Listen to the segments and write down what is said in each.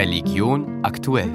Religion aktuell.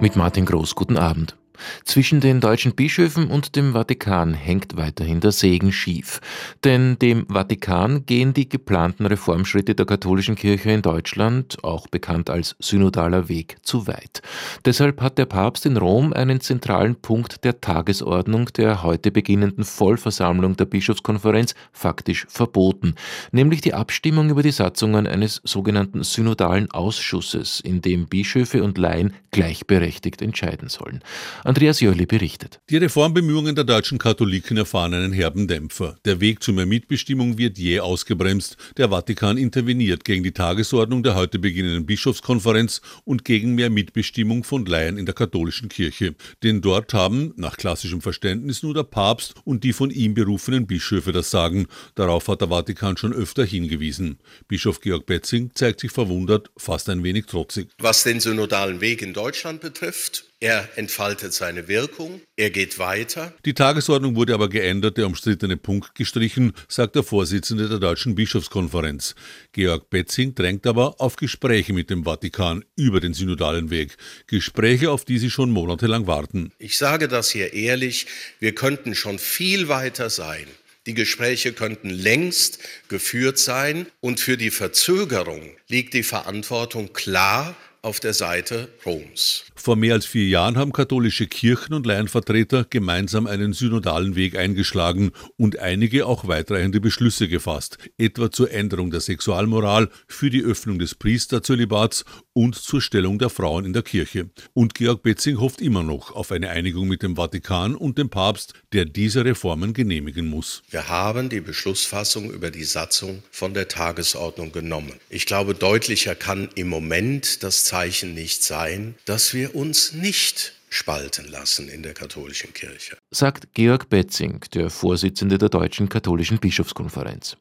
Mit Martin Groß, guten Abend. Zwischen den deutschen Bischöfen und dem Vatikan hängt weiterhin der Segen schief. Denn dem Vatikan gehen die geplanten Reformschritte der katholischen Kirche in Deutschland, auch bekannt als synodaler Weg, zu weit. Deshalb hat der Papst in Rom einen zentralen Punkt der Tagesordnung der heute beginnenden Vollversammlung der Bischofskonferenz faktisch verboten, nämlich die Abstimmung über die Satzungen eines sogenannten synodalen Ausschusses, in dem Bischöfe und Laien gleichberechtigt entscheiden sollen. Andreas Jörli berichtet. Die Reformbemühungen der deutschen Katholiken erfahren einen herben Dämpfer. Der Weg zu mehr Mitbestimmung wird jäh ausgebremst. Der Vatikan interveniert gegen die Tagesordnung der heute beginnenden Bischofskonferenz und gegen mehr Mitbestimmung von Laien in der katholischen Kirche. Denn dort haben, nach klassischem Verständnis, nur der Papst und die von ihm berufenen Bischöfe das Sagen. Darauf hat der Vatikan schon öfter hingewiesen. Bischof Georg Betzing zeigt sich verwundert, fast ein wenig trotzig. Was den synodalen Weg in Deutschland betrifft, er entfaltet seine Wirkung, er geht weiter. Die Tagesordnung wurde aber geändert, der umstrittene Punkt gestrichen, sagt der Vorsitzende der Deutschen Bischofskonferenz. Georg Betzing drängt aber auf Gespräche mit dem Vatikan über den synodalen Weg. Gespräche, auf die sie schon monatelang warten. Ich sage das hier ehrlich, wir könnten schon viel weiter sein. Die Gespräche könnten längst geführt sein und für die Verzögerung liegt die Verantwortung klar auf der Seite Roms. Vor mehr als vier Jahren haben katholische Kirchen und Laienvertreter gemeinsam einen synodalen Weg eingeschlagen und einige auch weitreichende Beschlüsse gefasst, etwa zur Änderung der Sexualmoral, für die Öffnung des Priesterzölibats und zur Stellung der Frauen in der Kirche. Und Georg Betzing hofft immer noch auf eine Einigung mit dem Vatikan und dem Papst, der diese Reformen genehmigen muss. Wir haben die Beschlussfassung über die Satzung von der Tagesordnung genommen. Ich glaube, deutlicher kann im Moment das Zeichen nicht sein, dass wir uns nicht spalten lassen in der katholischen Kirche. Sagt Georg Betzing, der Vorsitzende der Deutschen Katholischen Bischofskonferenz.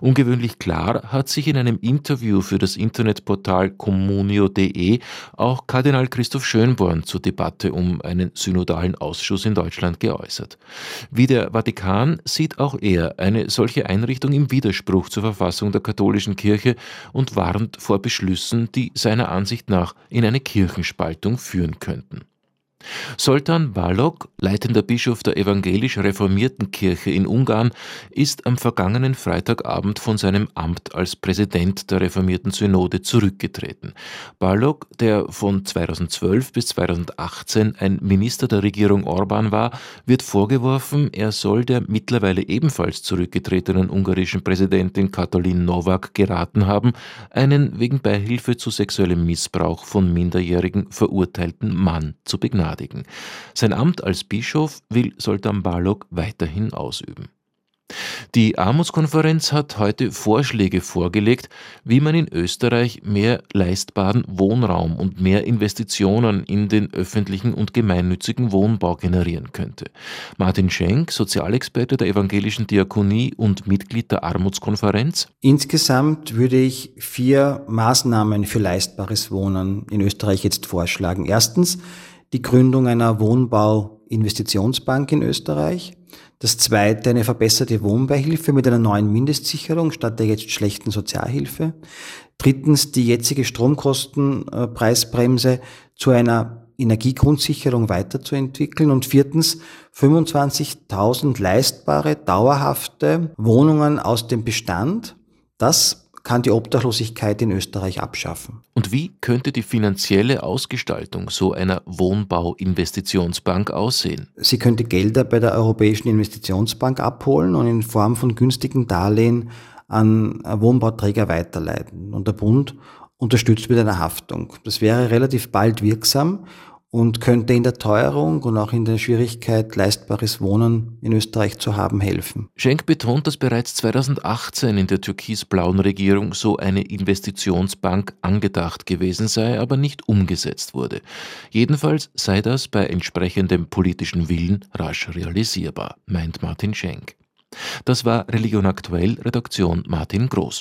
Ungewöhnlich klar hat sich in einem Interview für das Internetportal communio.de auch Kardinal Christoph Schönborn zur Debatte um einen synodalen Ausschuss in Deutschland geäußert. Wie der Vatikan sieht auch er eine solche Einrichtung im Widerspruch zur Verfassung der katholischen Kirche und warnt vor Beschlüssen, die seiner Ansicht nach in eine Kirchenspaltung führen könnten. Soltan Balog, leitender Bischof der evangelisch reformierten Kirche in Ungarn, ist am vergangenen Freitagabend von seinem Amt als Präsident der reformierten Synode zurückgetreten. Balog, der von 2012 bis 2018 ein Minister der Regierung Orban war, wird vorgeworfen, er soll der mittlerweile ebenfalls zurückgetretenen ungarischen Präsidentin Katalin Nowak geraten haben, einen wegen Beihilfe zu sexuellem Missbrauch von Minderjährigen verurteilten Mann zu begnaden begnadigen. Sein Amt als Bischof will Sultan Balog weiterhin ausüben. Die Armutskonferenz hat heute Vorschläge vorgelegt, wie man in Österreich mehr leistbaren Wohnraum und mehr Investitionen in den öffentlichen und gemeinnützigen Wohnbau generieren könnte. Martin Schenk, Sozialexperte der evangelischen Diakonie und Mitglied der Armutskonferenz. Insgesamt würde ich vier Maßnahmen für leistbares Wohnen in Österreich jetzt vorschlagen. Erstens die Gründung einer Wohnbauinvestitionsbank in Österreich. Das zweite, eine verbesserte Wohnbeihilfe mit einer neuen Mindestsicherung statt der jetzt schlechten Sozialhilfe. Drittens, die jetzige Stromkostenpreisbremse zu einer Energiegrundsicherung weiterzuentwickeln. Und viertens, 25.000 leistbare, dauerhafte Wohnungen aus dem Bestand. Das kann die Obdachlosigkeit in Österreich abschaffen. Und wie könnte die finanzielle Ausgestaltung so einer Wohnbauinvestitionsbank aussehen? Sie könnte Gelder bei der Europäischen Investitionsbank abholen und in Form von günstigen Darlehen an Wohnbauträger weiterleiten. Und der Bund unterstützt mit einer Haftung. Das wäre relativ bald wirksam und könnte in der Teuerung und auch in der Schwierigkeit, leistbares Wohnen in Österreich zu haben, helfen. Schenk betont, dass bereits 2018 in der türkis-blauen Regierung so eine Investitionsbank angedacht gewesen sei, aber nicht umgesetzt wurde. Jedenfalls sei das bei entsprechendem politischen Willen rasch realisierbar, meint Martin Schenk. Das war Religion aktuell, Redaktion Martin Groß.